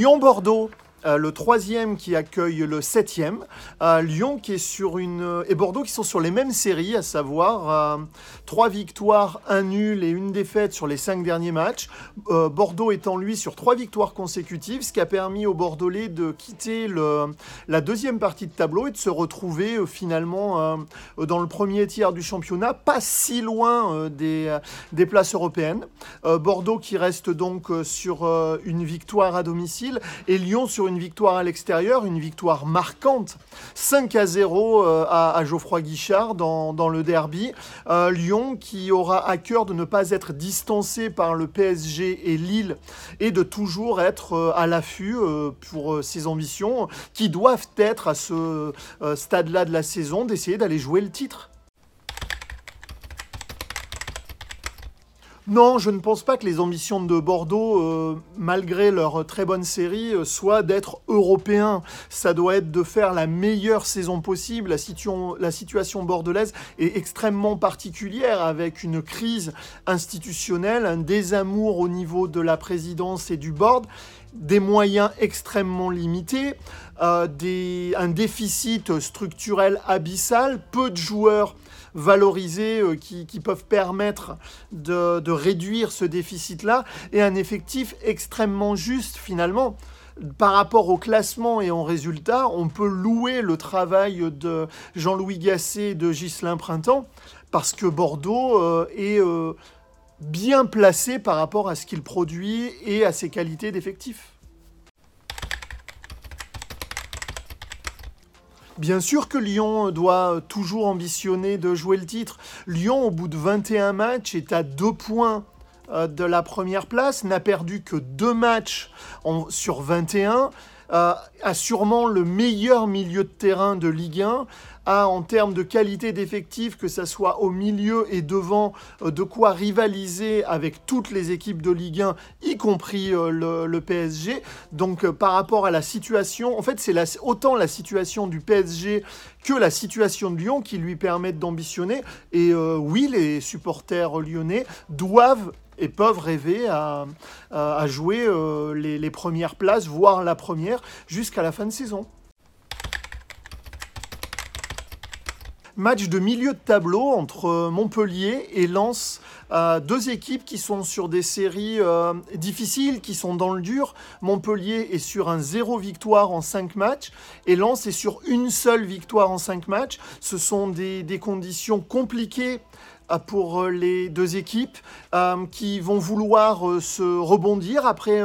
Lyon-Bordeaux. Euh, le troisième qui accueille le septième. Euh, Lyon qui est sur une et Bordeaux qui sont sur les mêmes séries, à savoir euh, trois victoires, un nul et une défaite sur les cinq derniers matchs. Bordeaux étant lui sur trois victoires consécutives, ce qui a permis aux Bordelais de quitter le, la deuxième partie de tableau et de se retrouver finalement dans le premier tiers du championnat, pas si loin des, des places européennes. Bordeaux qui reste donc sur une victoire à domicile et Lyon sur une une victoire à l'extérieur, une victoire marquante, 5 à 0 euh, à, Geoffroy Guichard dans, le derby. Euh, Lyon qui aura à cœur de ne pas être distancé par le PSG et Lille et de toujours être euh, à l'affût pour ses ambitions qui doivent être à ce stade-là de la saison d'essayer d'aller jouer le titre. Non, je ne pense pas que les ambitions de Bordeaux, euh, malgré leur très bonne série, euh, soient d'être européens. Ça doit être de faire la meilleure saison possible. La, la situation bordelaise est extrêmement particulière avec une crise institutionnelle, un désamour au niveau de la présidence et du board des moyens extrêmement limités, euh, un déficit structurel abyssal, peu de joueurs valorisés euh, qui, peuvent permettre de, réduire ce déficit-là, et un effectif extrêmement juste finalement. Par rapport au classement et en résultat, on peut louer le travail de Jean-Louis Gasset et de Ghislain Printemps, parce que Bordeaux euh, est bien placé par rapport à ce qu'il produit et à ses qualités d'effectif. Bien sûr que Lyon doit toujours ambitionner de jouer le titre. Lyon, au bout de 21 matchs, est à deux points euh, de la première place, n'a perdu que deux matchs sur 21, euh, a sûrement le meilleur milieu de terrain de Ligue 1, en termes de qualité d'effectif, que ça soit au milieu et devant, euh, de quoi rivaliser avec toutes les équipes de Ligue 1, y compris euh, le, PSG. Donc euh, par rapport à la situation, en fait c'est autant la situation du PSG que la situation de Lyon qui lui permettent d'ambitionner. Et oui, les supporters lyonnais doivent et peuvent rêver à, jouer les premières places, voire la première, jusqu'à la fin de saison. Match de milieu de tableau entre Montpellier et Lens. Euh, deux équipes qui sont sur des séries euh, difficiles, qui sont dans le dur. Montpellier est sur un zéro victoire en cinq matchs et Lens est sur une seule victoire en cinq matchs. Ce sont des, conditions compliquées euh, pour euh, les deux équipes euh, qui vont vouloir se rebondir après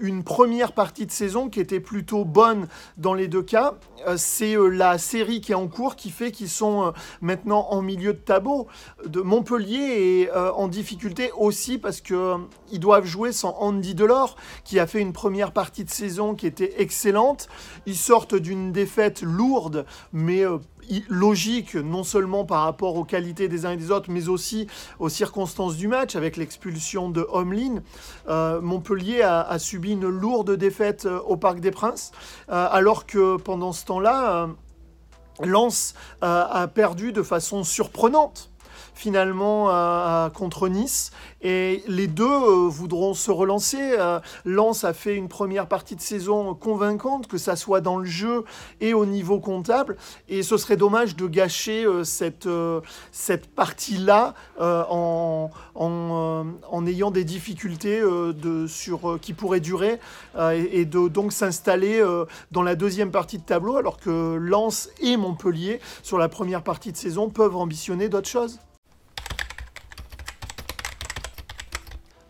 une première partie de saison qui était plutôt bonne dans les deux cas. C'est la série qui est en cours qui fait qu'ils sont maintenant en milieu de tableau. De Montpellier est en difficulté aussi parce qu'ils doivent jouer sans Andy Delors qui a fait une première partie de saison qui était excellente. Ils sortent d'une défaite lourde mais logique, non seulement par rapport aux qualités des uns et des autres, mais aussi aux circonstances du match, avec l'expulsion de Homelin. Euh, Montpellier a, subi une lourde défaite euh, au Parc des Princes, euh, alors que pendant ce temps-là, Lens a perdu de façon surprenante finalement contre Nice. Et les deux euh, voudront se relancer. Euh, Lens a fait une première partie de saison convaincante, que ça soit dans le jeu et au niveau comptable. Et ce serait dommage de gâcher euh, cette, cette partie-là en, en, ayant des difficultés de, sur, qui pourraient durer et, et, de donc s'installer dans la deuxième partie de tableau, alors que Lens et Montpellier, sur la première partie de saison, peuvent ambitionner d'autres choses.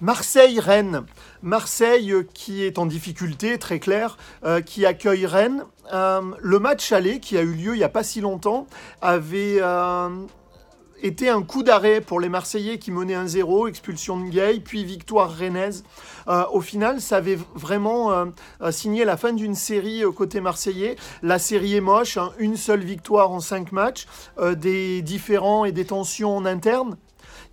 Marseille-Rennes. Marseille euh, qui est en difficulté, très clair, euh, qui accueille Rennes. Euh, le match aller qui a eu lieu il n'y a pas si longtemps avait été un coup d'arrêt pour les Marseillais qui menaient 1-0, expulsion de Gay, puis victoire rennaise. au final, ça avait vraiment signé la fin d'une série côté marseillais. La série est moche, hein. une seule victoire en cinq matchs, des différends et des tensions en interne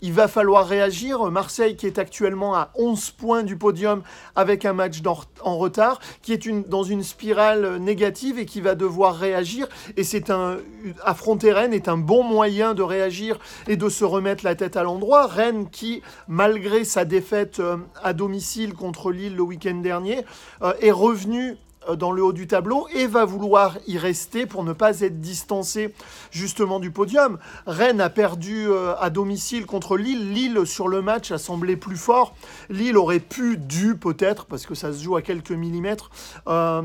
Il va falloir réagir. Marseille qui est actuellement à 11 points du podium avec un match en retard, qui est dans une spirale négative et qui va devoir réagir. Et c'est un affronter Rennes est un bon moyen de réagir et de se remettre la tête à l'endroit. Rennes qui, malgré sa défaite euh, à domicile contre Lille le week-end dernier, euh, est revenu dans le haut du tableau et va vouloir y rester pour ne pas être distancé justement du podium. Rennes a perdu euh, à domicile contre Lille. Lille sur le match a semblé plus fort. Lille aurait pu, dû peut-être, parce que ça se joue à quelques millimètres, euh,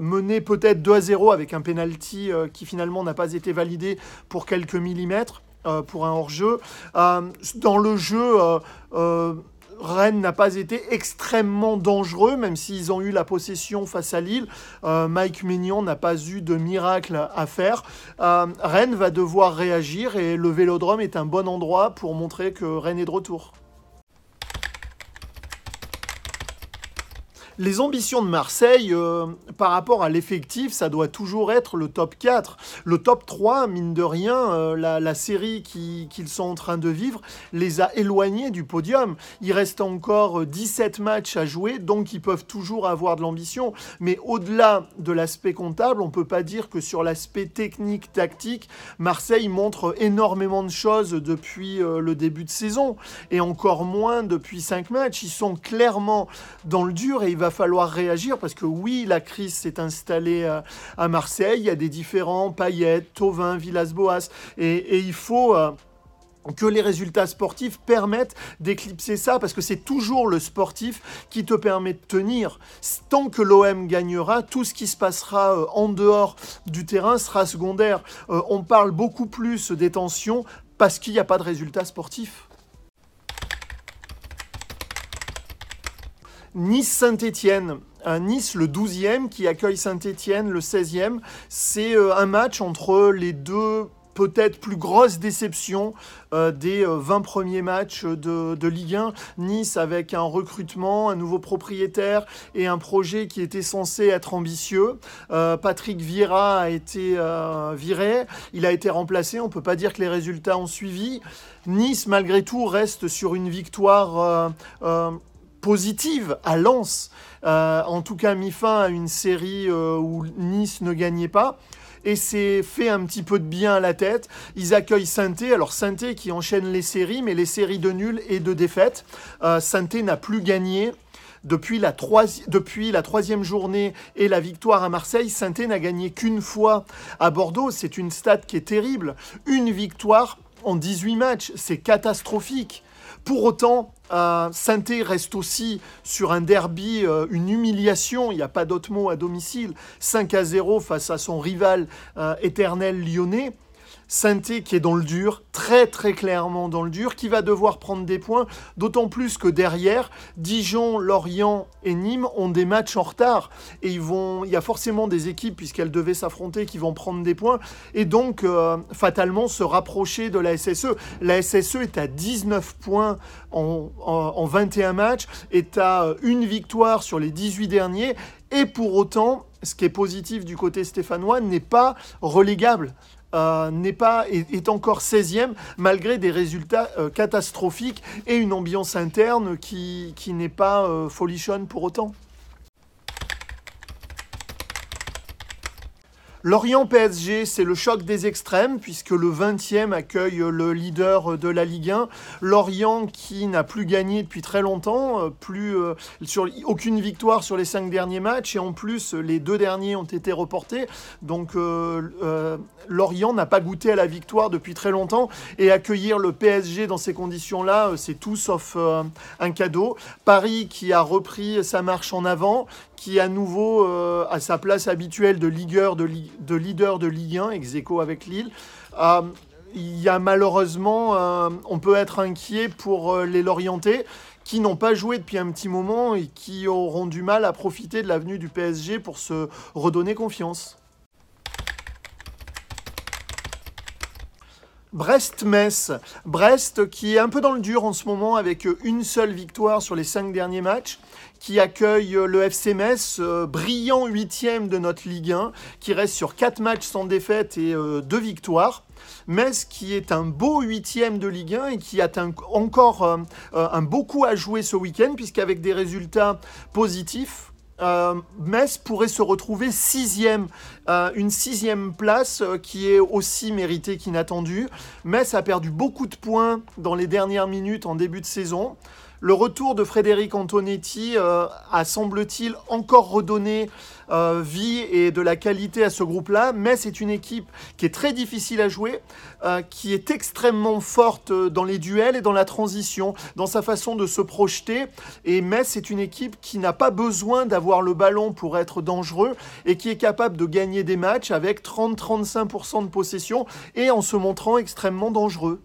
mener peut-être 2 à 0 avec un penalty qui finalement n'a pas été validé pour quelques millimètres. pour un hors-jeu. dans le jeu, Rennes n'a pas été extrêmement dangereux, même s'ils ont eu la possession face à Lille. Euh, Mike Mignon n'a pas eu de miracle à faire. Euh, Rennes va devoir réagir et le Vélodrome est un bon endroit pour montrer que Rennes est de retour. Les ambitions de Marseille euh, par rapport à l'effectif, ça doit toujours être le top 4. Le top 3, mine de rien, euh, la, série qu'ils sont en train de vivre les a éloignés du podium. Il reste encore 17 matchs à jouer, donc ils peuvent toujours avoir de l'ambition. Mais au-delà de l'aspect comptable, on ne peut pas dire que sur l'aspect technique, tactique, Marseille montre énormément de choses depuis euh, le début de saison, et encore moins depuis 5 matchs. Ils sont clairement dans le dur et il va falloir réagir parce que oui, la crise s'est installée euh, à Marseille. Il y a des différents paillettes, Tovin, Villas-Boas, et, il faut euh, que les résultats sportifs permettent d'éclipser ça, parce que c'est toujours le sportif qui te permet de tenir. Tant que l'OM gagnera, tout ce qui se passera euh, en dehors du terrain sera secondaire. on parle beaucoup plus des tensions parce qu'il n'y a pas de résultats sportifs. Nice-Saint-Étienne. Nice, le 12e, qui accueille Saint-Étienne, le 16e. C'est euh, un match entre les deux peut-être plus grosses déceptions euh, des 20 euh, premiers matchs de, Ligue 1. Nice avec un recrutement, un nouveau propriétaire et un projet qui était censé être ambitieux. Patrick Vieira a été viré, il a été remplacé, on ne peut pas dire que les résultats ont suivi. Nice, malgré tout, reste sur une victoire positive à Lens. Euh, en tout cas, mis fin à une série euh, où Nice ne gagnait pas. Et c'est fait un petit peu de bien à la tête. Ils accueillent saint Alors saint qui enchaîne les séries, mais les séries de nuls et de défaites. Euh, saint n'a plus gagné depuis la, troisième journée et la victoire à Marseille, saint n'a gagné qu'une fois à Bordeaux. C'est une stat qui est terrible. Une victoire en 18 matchs, c'est catastrophique. Pour autant, euh, saint reste aussi sur un derby, euh, une humiliation, il n'y a pas d'autre mot à domicile, 5 à 0 face à son rival euh, éternel lyonnais. Saint qui est dans le dur, très très clairement dans le dur, qui va devoir prendre des points, d'autant plus que derrière, Dijon, Lorient et Nîmes ont des matchs en retard. Et il y a forcément des équipes, puisqu'elles devaient s'affronter, qui vont prendre des points, et donc euh, fatalement se rapprocher de la SSE. La SSE est à 19 points en, en 21 matchs, est à euh, une victoire sur les 18 derniers, et pour autant, ce qui est positif du côté stéphanois n'est pas relégable. Euh, n'est pas, est, encore 16e malgré des résultats euh, catastrophiques et une ambiance interne qui, qui n'est pas euh, folichonne pour autant. Lorient PSG, c'est le choc des extrêmes, puisque le 20e accueille le leader de la Ligue 1. Lorient qui n'a plus gagné depuis très longtemps, euh, euh, aucune victoire sur les cinq derniers matchs, et en plus les deux derniers ont été reportés. Donc euh, Lorient n'a pas goûté à la victoire depuis très longtemps, et accueillir le PSG dans ces conditions-là, c'est tout sauf un cadeau. Paris qui a repris sa marche en avant, qui à nouveau à sa place habituelle de leader de, de, leader de Ligue 1, ex avec Lille. Euh, il y a malheureusement, euh, on peut être inquiet pour les Lorientais qui n'ont pas joué depuis un petit moment et qui auront du mal à profiter de l'avenue du PSG pour se redonner confiance. Brest-Metz. Brest qui est un peu dans le dur en ce moment avec une seule victoire sur les cinq derniers matchs, qui accueille le FC Metz, euh, brillant huitième de notre Ligue 1, qui reste sur quatre matchs sans défaite et euh, deux victoires. Metz qui est un beau huitième de Ligue 1 et qui a encore un beau coup à jouer ce week-end, puisqu'avec des résultats positifs, euh, Metz pourrait se retrouver sixième, euh, une sixième place euh, qui est aussi méritée qu'inattendue. Metz a perdu beaucoup de points dans les dernières minutes en début de saison. Le retour de Frédéric Antonetti euh, a, semble-t-il, encore redonné euh, vie et de la qualité à ce groupe-là, mais c'est une équipe qui est très difficile à jouer, euh, qui est extrêmement forte dans les duels et dans la transition, dans sa façon de se projeter. Et Metz c'est une équipe qui n'a pas besoin d'avoir le ballon pour être dangereux et qui est capable de gagner des matchs avec 30-35% de possession et en se montrant extrêmement dangereux.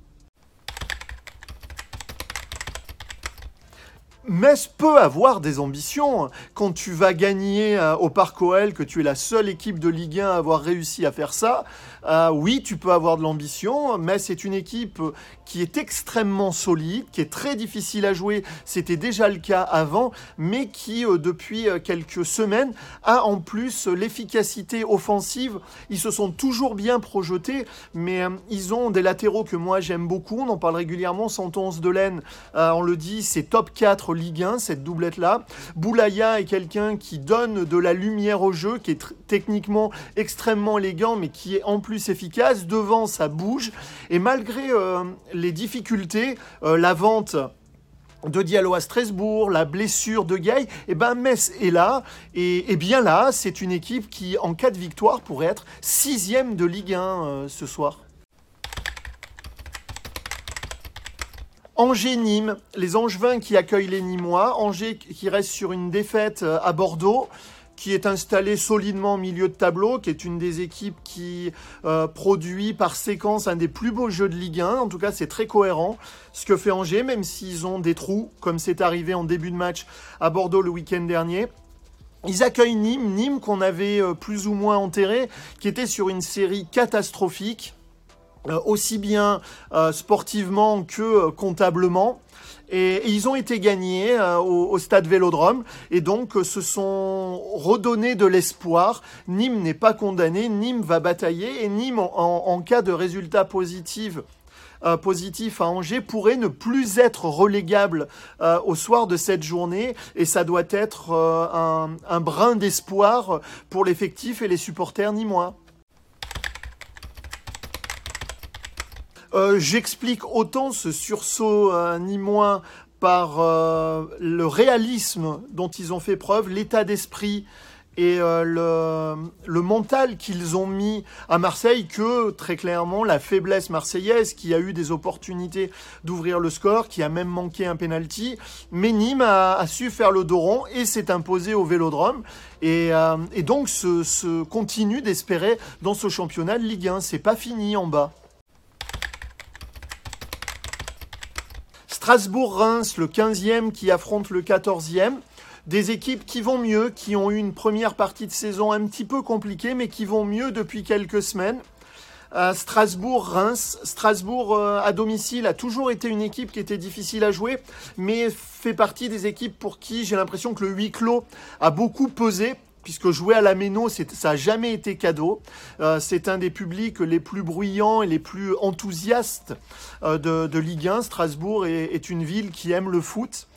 Metz peut avoir des ambitions. Quand tu vas gagner euh, au Parc OL, que tu es la seule équipe de Ligue 1 à avoir réussi à faire ça, euh, oui, tu peux avoir de l'ambition. Metz c'est une équipe qui est extrêmement solide, qui est très difficile à jouer. C'était déjà le cas avant, mais qui, euh, depuis quelques semaines, a en plus l'efficacité offensive. Ils se sont toujours bien projetés, mais ils ont des latéraux que moi j'aime beaucoup. On en parle régulièrement. Santons de Laine, on le dit, c'est top 4 Ligue 1, cette doublette-là. Boulaya est quelqu'un qui donne de la lumière au jeu, qui est techniquement extrêmement élégant, mais qui est en plus efficace. Devant, ça bouge. Et malgré euh, les difficultés, euh, la vente de Diallo à Strasbourg, la blessure de Gay, et eh ben Metz est là, et, bien là, c'est une équipe qui, en cas de victoire, pourrait être sixième de Ligue 1 euh, ce soir. Angers-Nîmes, les Angevins qui accueillent les Nîmois, Angers qui reste sur une défaite euh, à Bordeaux, qui est installé solidement au milieu de tableau, qui est une des équipes qui euh, produit par séquence un des plus beaux jeux de Ligue 1. En tout cas, c'est très cohérent ce que fait Angers, même s'ils ont des trous, comme c'est arrivé en début de match à Bordeaux le week-end dernier. Ils accueillent Nîmes, Nîmes qu'on avait euh, plus ou moins enterré, qui était sur une série catastrophique. Euh, aussi bien euh, sportivement que euh, comptablement. Et, ils ont été gagnés au, stade Vélodrome et donc se sont redonnés de l'espoir. Nîmes n'est pas condamné, Nîmes va batailler et Nîmes, en, cas de résultat positif, à Angers pourrait ne plus être relégable au soir de cette journée et ça doit être un, un brin d'espoir pour l'effectif et les supporters nîmois. Euh, j'explique autant ce sursaut euh, ni moins par euh, le réalisme dont ils ont fait preuve, l'état d'esprit et le, le, mental qu'ils ont mis à Marseille que très clairement la faiblesse marseillaise qui a eu des opportunités d'ouvrir le score, qui a même manqué un penalty, mais Nîmes a, su faire le dos rond et s'est imposé au Vélodrome et, et donc se continue d'espérer dans ce championnat de Ligue 1. C'est pas fini en bas. Strasbourg-Reims, le 15e qui affronte le 14e. Des équipes qui vont mieux, qui ont eu une première partie de saison un petit peu compliquée, mais qui vont mieux depuis quelques semaines. Euh, Strasbourg-Reims. Strasbourg euh, à domicile a toujours été une équipe qui était difficile à jouer, mais fait partie des équipes pour qui j'ai l'impression que le huis clos a beaucoup pesé puisque jouer à la Méno, ça n'a jamais été cadeau. Euh, c'est un des publics les plus bruyants et les plus enthousiastes euh, de, Ligue 1. Strasbourg est, une ville qui aime le foot.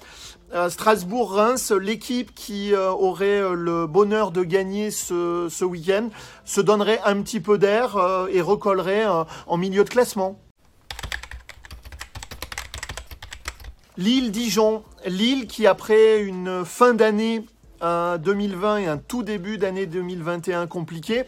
Euh, Strasbourg-Reims, l'équipe qui aurait le bonheur de gagner ce, week-end, se donnerait un petit peu d'air et recollerait en milieu de classement. Lille-Dijon, Lille qui après une fin d'année un 2020 et un tout début d'année 2021 compliqué,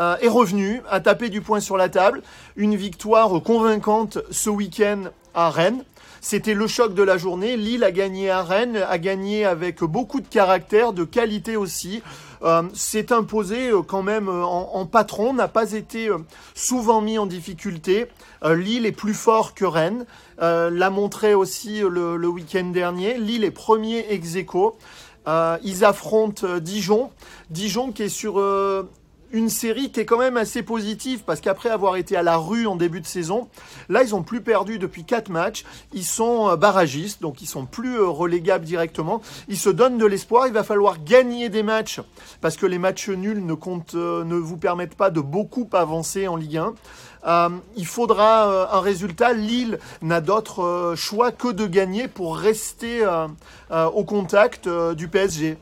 euh, est revenu à taper du poing sur la table. Une victoire convaincante ce week-end à Rennes. C'était le choc de la journée. Lille a gagné à Rennes, a gagné avec beaucoup de caractère, de qualité aussi. Euh, s'est imposé euh, quand même en, patron, n'a pas été souvent mis en difficulté. Lille est plus fort que Rennes, l'a montré aussi le, le week-end dernier. Lille est premier ex aequo. Euh, ils affrontent euh, Dijon. Dijon qui est sur euh, une série qui est quand même assez positive parce qu'après avoir été à la rue en début de saison, là ils ont plus perdu depuis 4 matchs, ils sont euh, barragistes donc ils sont plus euh, relégables directement, ils se donnent de l'espoir, il va falloir gagner des matchs parce que les matchs nuls ne comptent euh, ne vous permettent pas de beaucoup avancer en Ligue 1. il faudra un résultat. Lille n'a d'autre choix que de gagner pour rester au contact du PSG.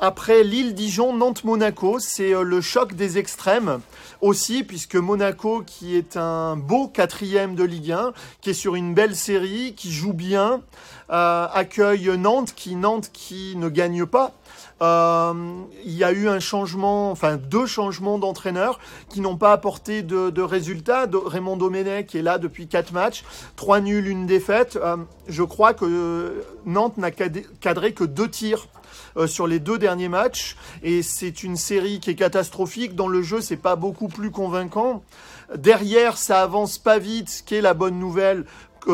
Après Lille, Dijon, Nantes, Monaco, c'est euh, le choc des extrêmes aussi, puisque Monaco, qui est un beau quatrième de Ligue 1, qui est sur une belle série, qui joue bien, euh, accueille Nantes, qui Nantes qui ne gagne pas. Euh, il y a eu un changement, enfin deux changements d'entraîneur qui n'ont pas apporté de, résultats. Raymond Domenech est là depuis quatre matchs, trois nuls, une défaite. je crois que Nantes n'a cadré que deux tirs euh, sur les deux derniers matchs. Et c'est une série qui est catastrophique. Dans le jeu, c'est pas beaucoup plus convaincant. Derrière, ça avance pas vite, ce qui est la bonne nouvelle euh,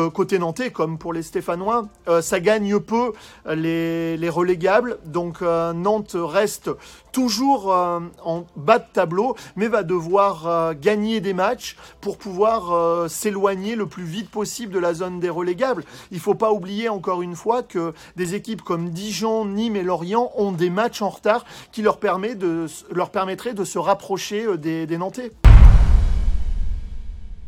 côté nantais, comme pour les Stéphanois, euh, ça gagne peu les, les relégables. Donc Nantes reste toujours en bas de tableau, mais va devoir gagner des matchs pour pouvoir s'éloigner le plus vite possible de la zone des relégables. Il faut pas oublier encore une fois que des équipes comme Dijon, Nîmes et Lorient ont des matchs en retard qui leur, permet de, permettraient de se rapprocher des, des Nantais.